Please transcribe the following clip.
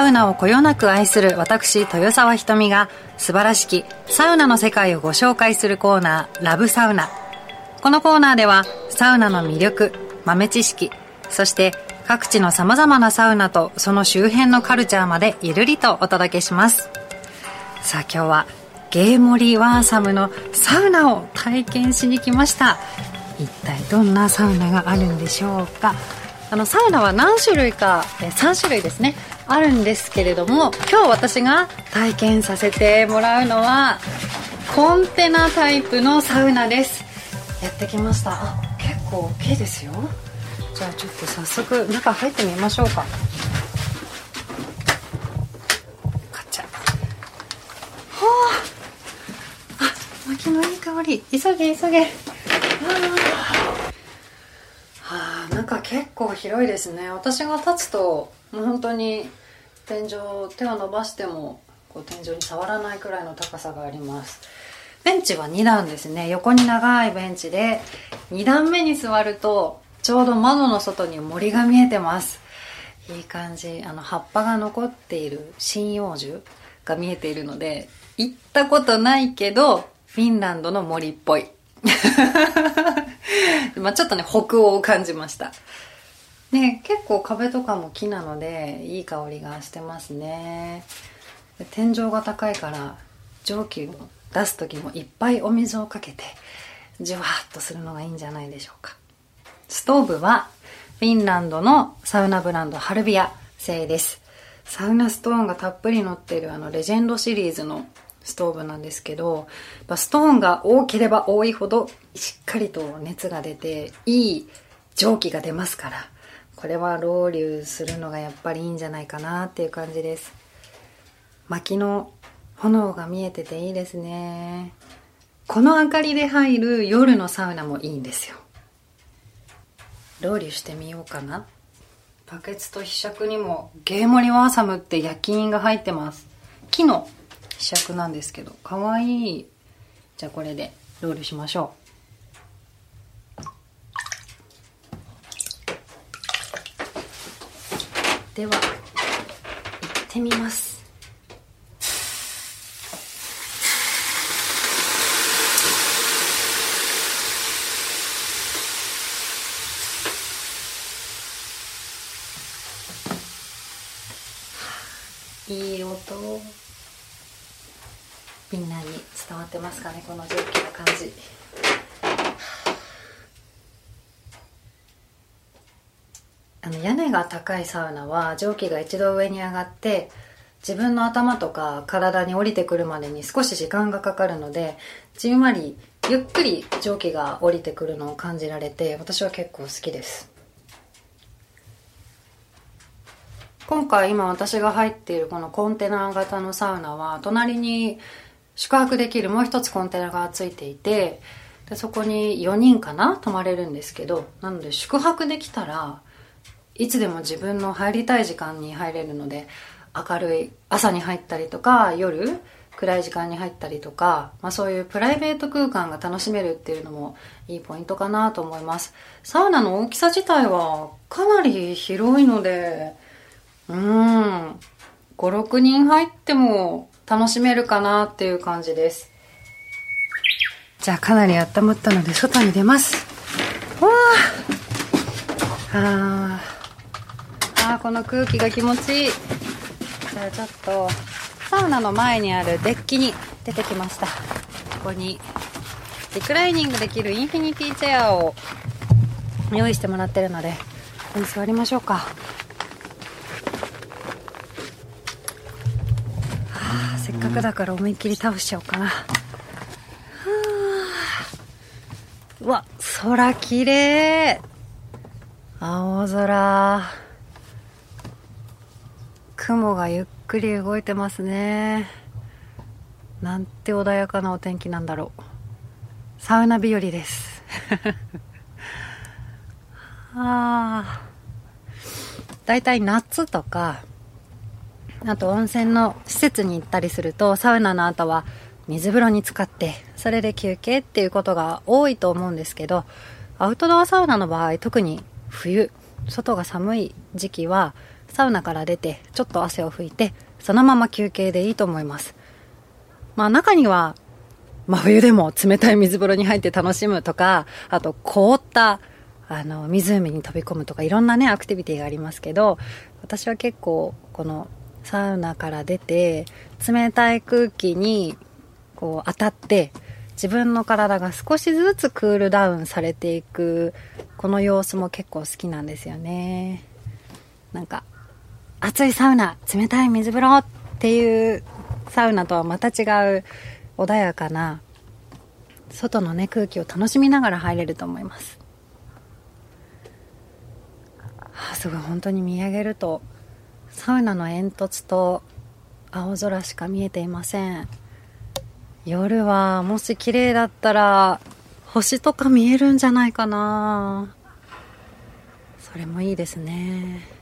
サウナをこよなく愛する私、豊沢ひとみが素晴らしきサウナの世界をご紹介するコーナー、ラブサウナ。このコーナーではサウナの魅力、豆知識、そして各地の様々なサウナとその周辺のカルチャーまでゆるりとお届けします。さあ今日はゲーモリーワーサムのサウナを体験しに来ました一体どんなサウナがあるんでしょうか？あのサウナは何種類か3種類ですね。あるんですけれども今日私が体験させてもらうのはコンテナタイプのサウナです。やってきました。あ結構大きいですよ。じゃあちょっと早速中入ってみましょうか。カチャ。はああ薪のいい香り。急げ急げ。はあ中結構広いですね。私が立つともう本当に天井手を伸ばしてもこう天井に触らないくらいの高さがあります。ベンチは2段ですね。横に長いベンチで2段目に座るとちょうど窓の外に森が見えてます。いい感じ。あの葉っぱが残っている針葉樹が見えているので行ったことないけどフィンランドの森っぽい。まあちょっとね北欧を感じました。ね結構壁とかも木なのでいい香りがしてますね。天井が高いから蒸気を出す時もいっぱいお水をかけてじゅわっとするのがいいんじゃないでしょうか。ストーブはフィンランドのサウナブランドハルビア製です。サウナストーンがたっぷり乗ってるあのレジェンドシリーズのストーブなんですけど、ストーンが大ければ多いほどしっかりと熱が出ていい蒸気が出ますから、これはロウリュするのがやっぱりいいんじゃないかなっていう感じです。薪の炎が見えてていいですね。この明かりで入る夜のサウナもいいんですよ。ロウリュしてみようかなバケツとひしゃくにもゲーモリワーサムって焼き印が入ってます木のひしゃくなんですけどかわい。いじゃあこれでロウリュしましょう。では行ってみます。いい音。みんなに伝わってますかねこの蒸気の感じ。あの屋根が高いサウナは蒸気が一度上に上がって自分の頭とか体に降りてくるまでに少し時間がかかるのでじんわりゆっくり蒸気が降りてくるのを感じられて私は結構好きです。今回今私が入っているこのコンテナ型のサウナは隣に宿泊できるもう一つコンテナがついていてでそこに4人かな泊まれるんですけどなので宿泊できたらいつでも自分の入りたい時間に入れるので明るい朝に入ったりとか夜暗い時間に入ったりとか、まあ、そういうプライベート空間が楽しめるっていうのもいいポイントかなと思います。サウナの大きさ自体はかなり広いのでうん。56人入っても楽しめるかなっていう感じです。じゃあかなり温まったので外に出ます。わあ。あこの空気が気持ちいい。じゃあちょっとサウナの前にあるデッキに出てきました。ここにリクライニングできるインフィニティチェアを用意してもらってるのでここに座りましょうか。せっかくだから思いっきり倒しちゃおうかな。うわ空きれい青空。雲がゆっくり動いてますね。なんて穏やかなお天気なんだろう。サウナ日和です。ああだいたい夏とかあと温泉の施設に行ったりするとサウナの後は水風呂に浸かってそれで休憩っていうことが多いと思うんですけどアウトドアサウナの場合特に冬外が寒い時期はサウナから出てちょっと汗を拭いてそのまま休憩でいいと思います。まあ中には真冬でも冷たい水風呂に入って楽しむとかあと凍ったあの湖に飛び込むとかいろんなねアクティビティがありますけど私は結構このサウナから出て冷たい空気にこう当たって自分の体が少しずつクールダウンされていくこの様子も結構好きなんですよね。なんか熱いサウナ冷たい水風呂っていうサウナとはまた違う穏やかな外のね空気を楽しみながら入れると思います。あすごい本当に見上げるとサウナの煙突と青空しか見えていません。夜はもし綺麗だったら星とか見えるんじゃないかな。それもいいですね。